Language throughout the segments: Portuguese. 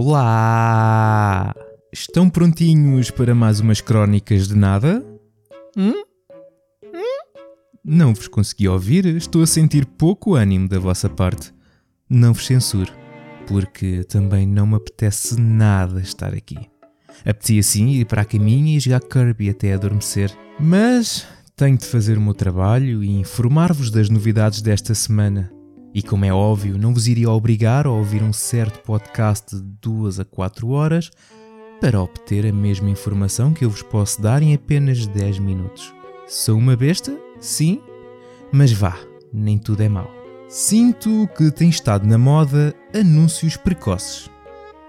Olá! Estão prontinhos para mais umas crónicas de nada? Hum? Hum? Não vos consegui ouvir, estou a sentir pouco ânimo da vossa parte. Não vos censuro, porque também não me apetece nada estar aqui. Apetecia sim ir para a caminha e jogar Kirby até adormecer, mas tenho de fazer o meu trabalho e informar-vos das novidades desta semana. E como é óbvio, não vos iria obrigar a ouvir um certo podcast de 2 a 4 horas para obter a mesma informação que eu vos posso dar em apenas 10 minutos. Sou uma besta? Sim, mas vá, nem tudo é mau. Sinto que tem estado na moda anúncios precoces.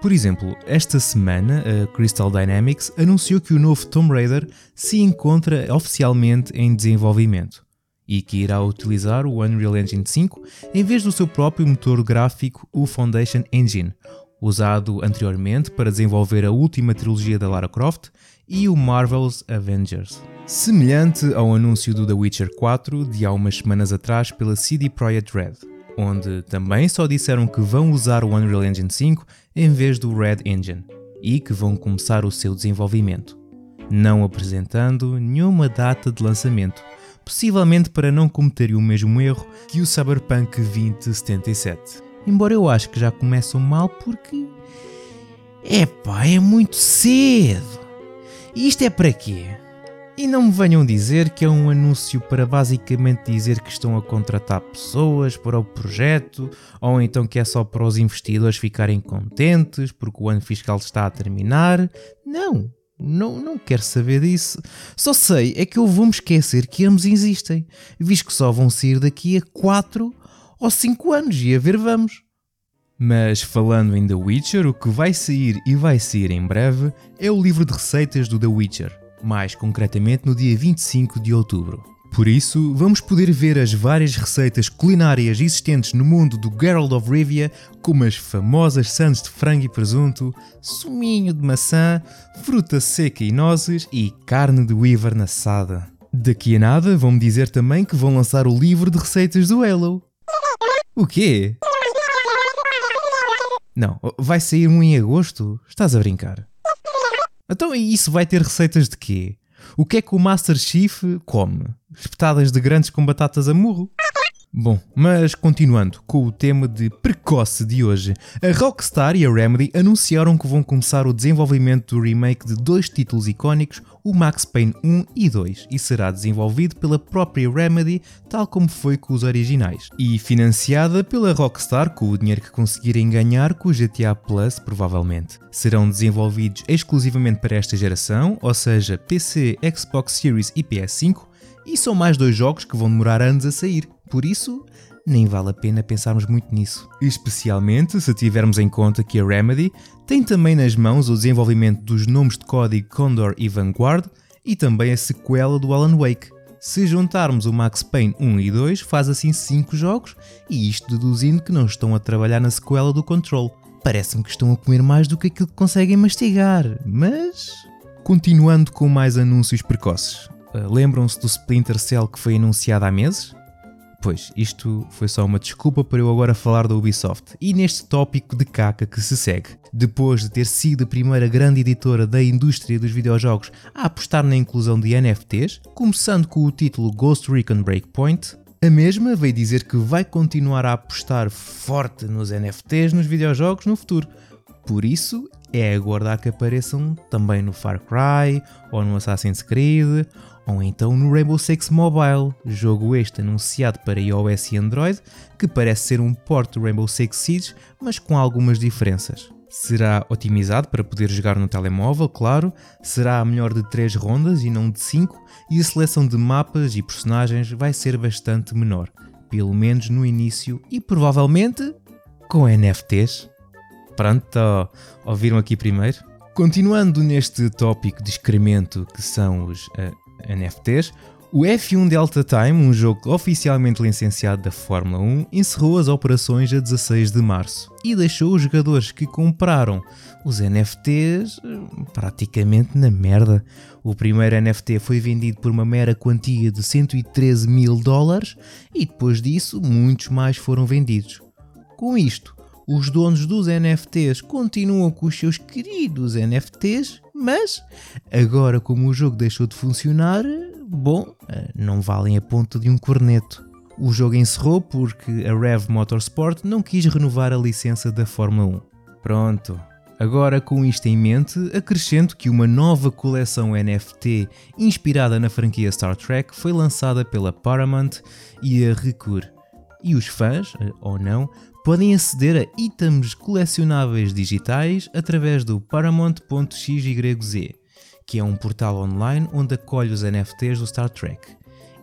Por exemplo, esta semana a Crystal Dynamics anunciou que o novo Tomb Raider se encontra oficialmente em desenvolvimento e que irá utilizar o Unreal Engine 5 em vez do seu próprio motor gráfico, o Foundation Engine, usado anteriormente para desenvolver a última trilogia da Lara Croft e o Marvel's Avengers. Semelhante ao anúncio do The Witcher 4 de há umas semanas atrás pela CD Projekt Red, onde também só disseram que vão usar o Unreal Engine 5 em vez do Red Engine e que vão começar o seu desenvolvimento, não apresentando nenhuma data de lançamento, possivelmente para não cometerem o mesmo erro que o Cyberpunk 2077. Embora eu acho que já começam mal porque. Epá, é muito cedo! E isto é para quê? E não me venham dizer que é um anúncio para basicamente dizer que estão a contratar pessoas para o projeto, ou então que é só para os investidores ficarem contentes porque o ano fiscal está a terminar. Não! Não, não quero saber disso. Só sei é que eu vou-me esquecer que ambos existem, visto que só vão sair daqui a 4 ou 5 anos e a ver vamos. Mas falando em The Witcher, o que vai sair e vai sair em breve é o livro de receitas do The Witcher, mais concretamente no dia 25 de outubro. Por isso, vamos poder ver as várias receitas culinárias existentes no mundo do Geralt of Rivia, como as famosas sandes de frango e presunto, suminho de maçã, fruta seca e nozes e carne de wyvern assada. Daqui a nada vão-me dizer também que vão lançar o livro de receitas do Halo. O quê? Não, vai sair um em agosto? Estás a brincar? Então isso vai ter receitas de quê? O que é que o Master Chief come? Espetadas de grandes com batatas a murro? Bom, mas continuando com o tema de precoce de hoje, a Rockstar e a Remedy anunciaram que vão começar o desenvolvimento do remake de dois títulos icónicos, o Max Payne 1 e 2, e será desenvolvido pela própria Remedy, tal como foi com os originais, e financiada pela Rockstar com o dinheiro que conseguirem ganhar com o GTA Plus, provavelmente. Serão desenvolvidos exclusivamente para esta geração, ou seja, PC, Xbox Series e PS5, e são mais dois jogos que vão demorar anos a sair. Por isso, nem vale a pena pensarmos muito nisso. Especialmente se tivermos em conta que a Remedy tem também nas mãos o desenvolvimento dos nomes de código Condor e Vanguard e também a sequela do Alan Wake. Se juntarmos o Max Payne 1 e 2, faz assim 5 jogos, e isto deduzindo que não estão a trabalhar na sequela do Control. Parece-me que estão a comer mais do que aquilo que conseguem mastigar, mas. Continuando com mais anúncios precoces. Uh, Lembram-se do Splinter Cell que foi anunciado há meses? Pois, isto foi só uma desculpa para eu agora falar da Ubisoft e neste tópico de caca que se segue. Depois de ter sido a primeira grande editora da indústria dos videojogos a apostar na inclusão de NFTs, começando com o título Ghost Recon Breakpoint, a mesma veio dizer que vai continuar a apostar forte nos NFTs nos videojogos no futuro. Por isso, é aguardar que apareçam também no Far Cry, ou no Assassin's Creed, ou então no Rainbow Six Mobile, jogo este anunciado para iOS e Android, que parece ser um port do Rainbow Six Siege, mas com algumas diferenças. Será otimizado para poder jogar no telemóvel, claro, será a melhor de 3 rondas e não de 5, e a seleção de mapas e personagens vai ser bastante menor, pelo menos no início e provavelmente com NFTs. Pronto, ouviram aqui primeiro? Continuando neste tópico de excremento que são os uh, NFTs, o F1 Delta Time, um jogo oficialmente licenciado da Fórmula 1, encerrou as operações a 16 de março e deixou os jogadores que compraram os NFTs praticamente na merda. O primeiro NFT foi vendido por uma mera quantia de 113 mil dólares e depois disso muitos mais foram vendidos. Com isto, Os donos dos NFTs continuam com os seus queridos NFTs, mas agora, como o jogo deixou de funcionar, bom, eh, não valem a ponta de um corneto. O jogo encerrou porque a Rev Motorsport não quis renovar a licença da Fórmula 1. Pronto. Agora, com isto em mente, acrescento que uma nova coleção NFT inspirada na franquia Star Trek foi lançada pela Paramount e a Recur. E os fãs, eh, ou não, podem aceder a itens colecionáveis digitais através do paramount.xyz, que é um portal online onde acolhe os NFTs do Star Trek.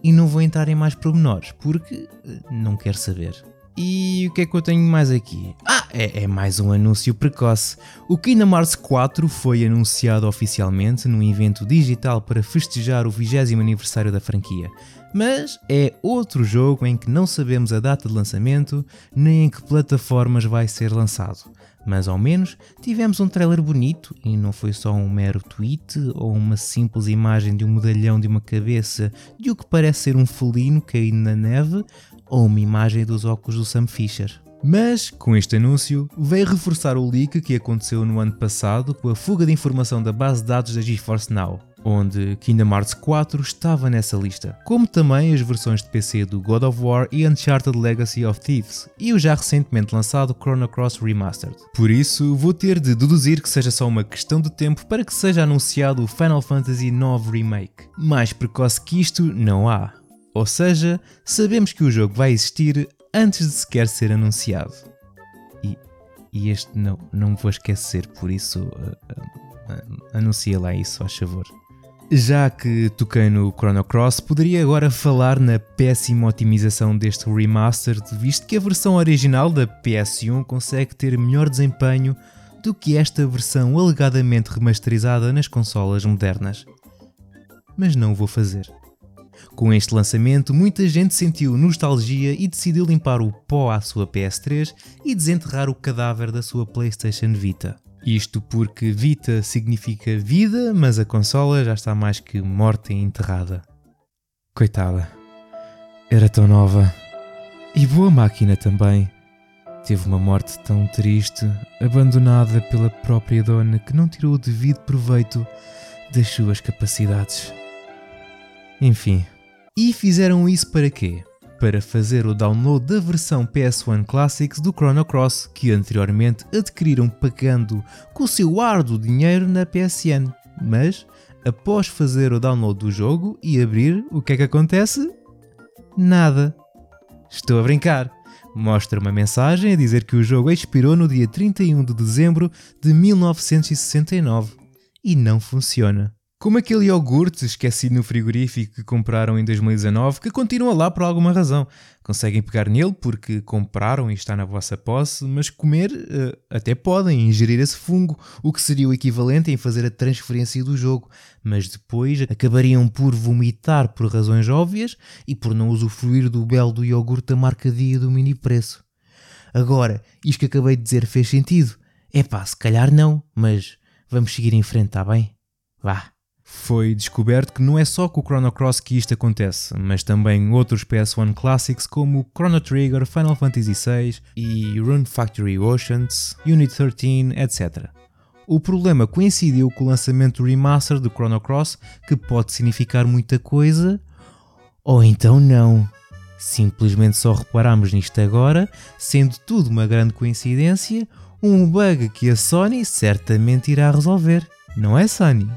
E não vou entrar em mais pormenores, porque eh, não quero saber. E o que é que eu tenho mais aqui? Ah, é, é, mais um anúncio precoce. O Kingdom Hearts 4 foi anunciado oficialmente num evento digital para festejar o 20 aniversário da franquia. Mas é outro jogo em que não sabemos a data de lançamento nem em que plataformas vai ser lançado. Mas ao menos tivemos um trailer bonito e não foi só um mero tweet ou uma simples imagem de um medalhão de uma cabeça de o que parece ser um felino caído na neve ou uma imagem dos óculos do Sam Fisher. Mas, com este anúncio, veio reforçar o leak que aconteceu no ano passado com a fuga de informação da base de dados da GeForce Now, onde Kingdom Hearts 4 estava nessa lista, como também as versões de PC do God of War e Uncharted Legacy of Thieves, e o já recentemente lançado Chrono Cross Remastered. Por isso, vou ter de deduzir que seja só uma questão de tempo para que seja anunciado o Final Fantasy IX Remake. Mais precoce que isto, não há. Ou seja, sabemos que o jogo vai existir antes de sequer ser anunciado. E, e este não, não vou esquecer, por isso uh, uh, uh, anuncia lá isso, a favor. Já que toquei no Chrono Cross, poderia agora falar na péssima otimização deste remaster, visto que a versão original da PS1 consegue ter melhor desempenho do que esta versão alegadamente remasterizada nas consolas modernas. Mas não vou fazer. Com este lançamento, muita gente sentiu nostalgia e decidiu limpar o pó à sua PS3 e desenterrar o cadáver da sua PlayStation Vita. Isto porque Vita significa vida, mas a consola já está mais que morta e enterrada. Coitada. Era tão nova. E boa máquina também. Teve uma morte tão triste, abandonada pela própria dona que não tirou o devido proveito das suas capacidades. Enfim. E fizeram isso para quê? Para fazer o download da versão PS1 Classics do Chrono Cross que anteriormente adquiriram pagando com o seu árduo dinheiro na PSN. Mas, após fazer o download do jogo e abrir, o que é que acontece? Nada. Estou a brincar. Mostra uma mensagem a dizer que o jogo expirou no dia 31 de dezembro de 1969 e não funciona. Como aquele iogurte esquecido no frigorífico que compraram em 2019 que continua lá por alguma razão. Conseguem pegar nele porque compraram e está na vossa posse, mas comer uh, até podem, ingerir esse fungo, o que seria o equivalente em fazer a transferência do jogo, mas depois acabariam por vomitar por razões óbvias e por não usufruir do belo do iogurte da marca dia do mini preço. Agora, isto que acabei de dizer fez sentido? É pá, se calhar não, mas vamos seguir em frente, tá bem? Vá foi descoberto que não é só com o Chrono Cross que isto acontece, mas também outros PS1 Classics como Chrono Trigger, Final Fantasy VI e Rune Factory Oceans, Unit 13, etc. O problema coincidiu com o lançamento do remaster do Chrono Cross, que pode significar muita coisa, ou então não. Simplesmente só reparamos nisto agora, sendo tudo uma grande coincidência, um bug que a Sony certamente irá resolver, não é Sony?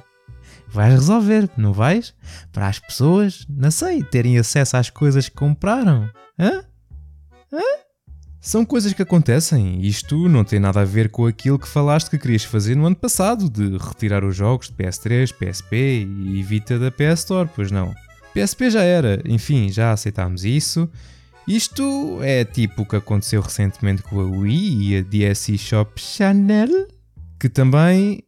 Vais resolver, não vais? Para as pessoas, não sei, terem acesso às coisas que compraram. Hã? Hã? São coisas que acontecem. Isto não tem nada a ver com aquilo que falaste que querias fazer no ano passado, de retirar os jogos de PS3, PSP e Vita da PS Store, pois não. PSP já era, enfim, já aceitámos isso. Isto é tipo o que aconteceu recentemente com a Wii e a DSi Shop Channel, que também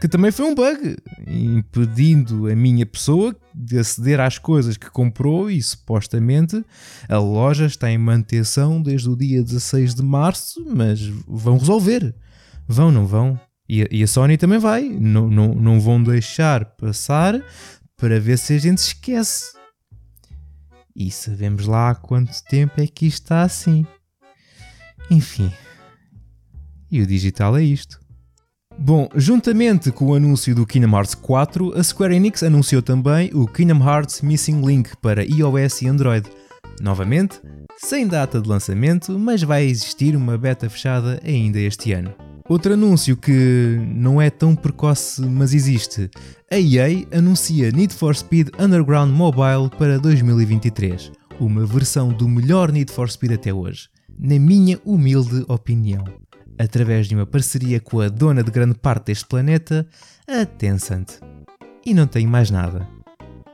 que também foi um bug, impedindo a minha pessoa de aceder às coisas que comprou e supostamente a loja está em manutenção desde o dia 16 de março, mas vão resolver. Vão, não vão? E a, e a Sony também vai. Não, não, não vão deixar passar para ver se a gente esquece. E sabemos lá há quanto tempo é que isto está assim. Enfim, E o digital é isto. Bom, juntamente com o anúncio do Kingdom Hearts 4, a Square Enix anunciou também o Kingdom Hearts Missing Link para iOS e Android. Novamente, sem data de lançamento, mas vai existir uma beta fechada ainda este ano. Outro anúncio que não é tão precoce, mas existe. A EA anuncia Need for Speed Underground Mobile para 2023, uma versão do melhor Need for Speed até hoje, na minha humilde opinião através de uma parceria com a dona de grande parte deste planeta, a Tencent. E não tenho mais nada.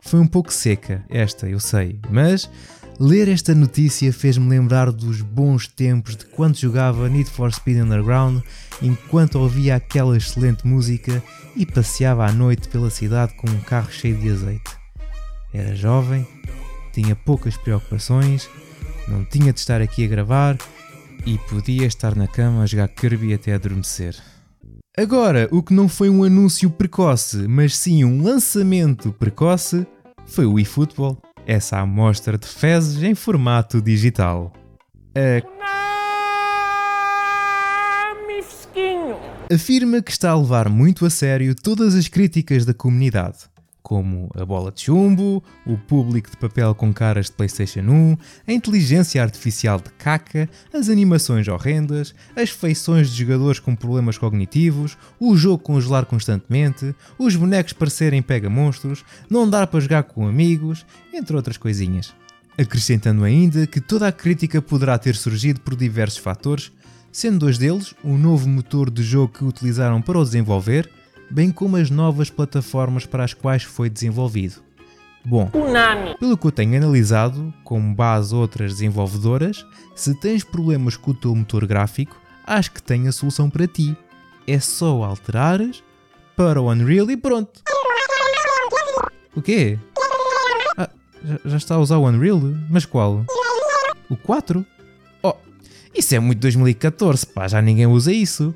Foi um pouco seca esta, eu sei, mas ler esta notícia fez-me lembrar dos bons tempos de quando jogava Need for Speed Underground enquanto ouvia aquela excelente música e passeava à noite pela cidade com um carro cheio de azeite. Era jovem, tinha poucas preocupações, não tinha de estar aqui a gravar e podia estar na cama a jogar Kirby até adormecer. Agora, o que não foi um anúncio precoce, mas sim um lançamento precoce, foi o eFootball, essa amostra de fezes em formato digital. A... Afirma que está a levar muito a sério todas as críticas da comunidade como a bola de chumbo, o público de papel com caras de PlayStation 1, a inteligência artificial de caca, as animações horrendas, as feições de jogadores com problemas cognitivos, o jogo congelar constantemente, os bonecos parecerem pega-monstros, não dar para jogar com amigos, entre outras coisinhas. Acrescentando ainda que toda a crítica poderá ter surgido por diversos fatores, sendo dois deles o novo motor de jogo que utilizaram para o desenvolver bem como as novas plataformas para as quais foi desenvolvido. Bom, pelo que eu tenho analisado, com base outras desenvolvedoras, se tens problemas com o teu motor gráfico, acho que tenho a solução para ti. É só alterares para o Unreal e pronto. O quê? Ah, já, já está a usar o Unreal? Mas qual? O 4? Oh, isso é muito 2014, pá, já ninguém usa isso.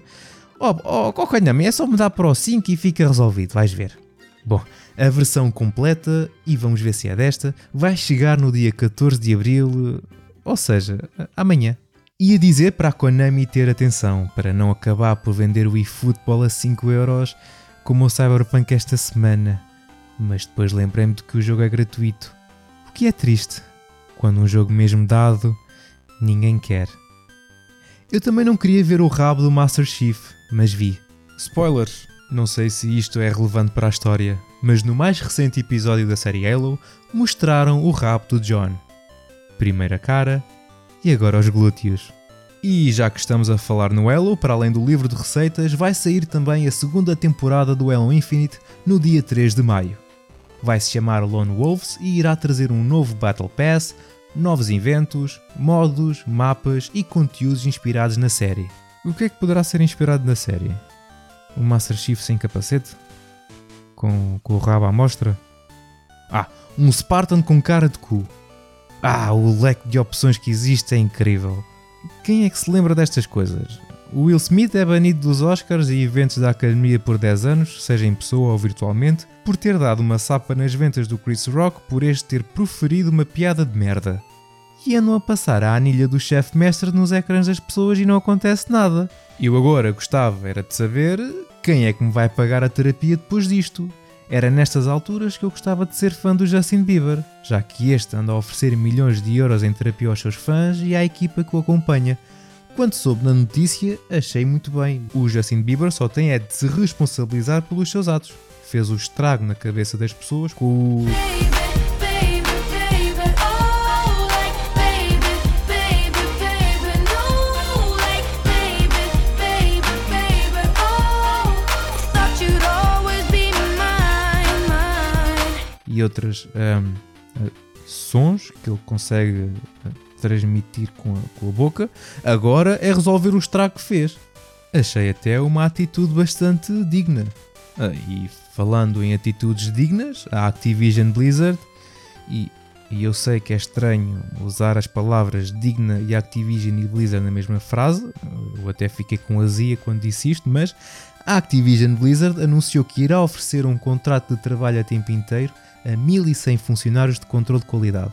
Oh, oh Cocanhame, é só mudar para o 5 e fica resolvido, vais ver. Bom, a versão completa, e vamos ver se é desta, vai chegar no dia 14 de Abril, ou seja, amanhã. E a dizer para a Konami ter atenção, para não acabar por vender o eFootball a 5€ como o Cyberpunk esta semana. Mas depois lembrei-me de que o jogo é gratuito. O que é triste, quando um jogo mesmo dado, ninguém quer. Eu também não queria ver o rabo do Master Chief, mas vi. Spoilers! Não sei se isto é relevante para a história, mas no mais recente episódio da série Halo mostraram o rabo do John. Primeiro a cara e agora os glúteos. E já que estamos a falar no Halo, para além do livro de receitas, vai sair também a segunda temporada do Halo Infinite no dia 3 de maio. Vai se chamar Lone Wolves e irá trazer um novo Battle Pass, novos inventos, modos, mapas e conteúdos inspirados na série. O que é que poderá ser inspirado na série? Um Master Chief sem capacete? Com, com o rabo à mostra? Ah, um Spartan com cara de cu. Ah, o leque de opções que existe é incrível. Quem é que se lembra destas coisas? O Will Smith é banido dos Oscars e eventos da Academia por 10 anos, seja em pessoa ou virtualmente, por ter dado uma sapa nas ventas do Chris Rock por este ter proferido uma piada de merda e andam a passar a anilha do chefe mestre nos ecrãs das pessoas e não acontece nada. Eu agora gostava era de saber quem é que me vai pagar a terapia depois disto. Era nestas alturas que eu gostava de ser fã do Justin Bieber, já que este anda a oferecer milhões de euros em terapia aos seus fãs e à equipa que o acompanha. Quando soube na notícia, achei muito bem. O Justin Bieber só tem é de se responsabilizar pelos seus atos. Fez o estrago na cabeça das pessoas com o. outros um, sons que ele consegue uh, transmitir com a, com a, boca, agora é resolver o estrago que fez. Achei até uma atitude bastante digna. Uh, e falando em atitudes dignas, a Activision Blizzard, e, e eu sei que é estranho usar as palavras digna e Activision e Blizzard na mesma frase, eu até fiquei com azia quando disse isto, mas a Activision Blizzard anunciou que irá oferecer um contrato de trabalho a tempo inteiro a 1100 funcionários de controle de qualidade.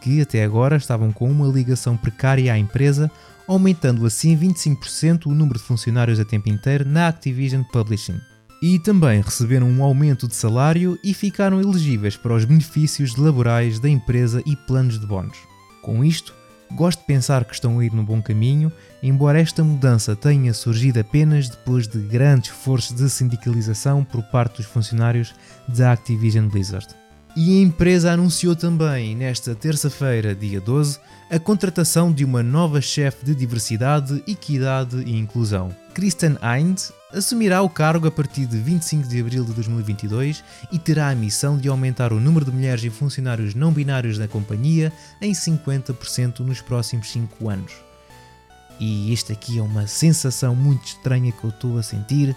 que até agora estavam com uma ligação precária à empresa, aumentando assim 25% o número de funcionários a tempo inteiro na Activision Publishing. E também receberam um aumento de salário e ficaram elegíveis para os benefícios laborais da empresa e planos de bónus. Com isto, gosto de pensar que estão a ir no bom caminho, embora esta mudança tenha surgido apenas depois de grandes esforços de sindicalização por parte dos funcionários da Activision Blizzard. E a empresa anunciou também, nesta terça-feira, dia 12, a contratação de uma nova chefe de diversidade, equidade e inclusão. Kristen Hind assumirá o cargo a partir de 25 de abril de 2022 e terá a missão de aumentar o número de mulheres e funcionários não binários na companhia em 50% nos próximos 5 anos. E isto aqui é uma sensação muito estranha que eu estou a sentir,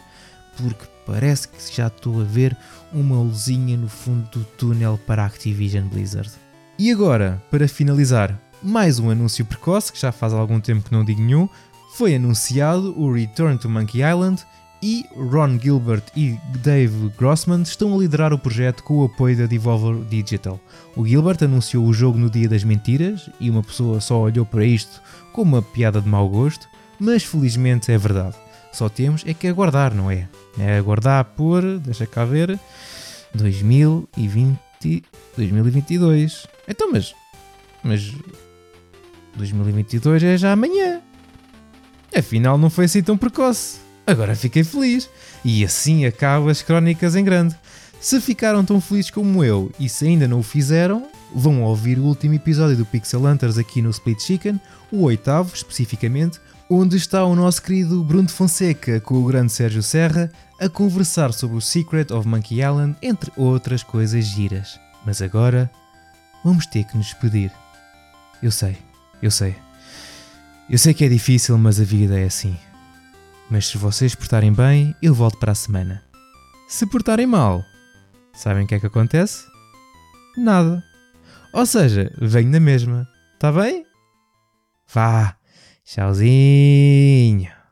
porque parece que já estou a ver uma luzinha no fundo do túnel para a Activision Blizzard. E agora, para finalizar, mais um anúncio precoce, que já faz algum tempo que não digo nenhum, foi anunciado o Return to Monkey Island e Ron Gilbert e Dave Grossman estão a liderar o projeto com o apoio da Devolver Digital. O Gilbert anunciou o jogo no Dia das Mentiras e uma pessoa só olhou para isto como uma piada de mau gosto, mas felizmente é verdade. Só temos é que aguardar, não é? É aguardar por, deixa cá ver, 2020, 2022. Então, mas, mas 2022 é já amanhã. Afinal, não foi assim tão precoce. Agora fiquei feliz. E assim acabo as crónicas em grande. Se ficaram tão felizes como eu e se ainda não o fizeram, vão ouvir o último episódio do Pixel Hunters aqui no Split Chicken, o oitavo especificamente, onde está o nosso querido Bruno Fonseca com o grande Sérgio Serra a conversar sobre o Secret of Monkey Island, entre outras coisas giras. Mas agora vamos ter que nos despedir. Eu sei, eu sei. Eu sei que é difícil, mas a vida é assim. Mas se vocês portarem bem, eu volto para a semana. Se portarem mal, sabem o que é que acontece? Nada. Ou seja, venho na mesma. Tá bem? Vá. Tchauzinho.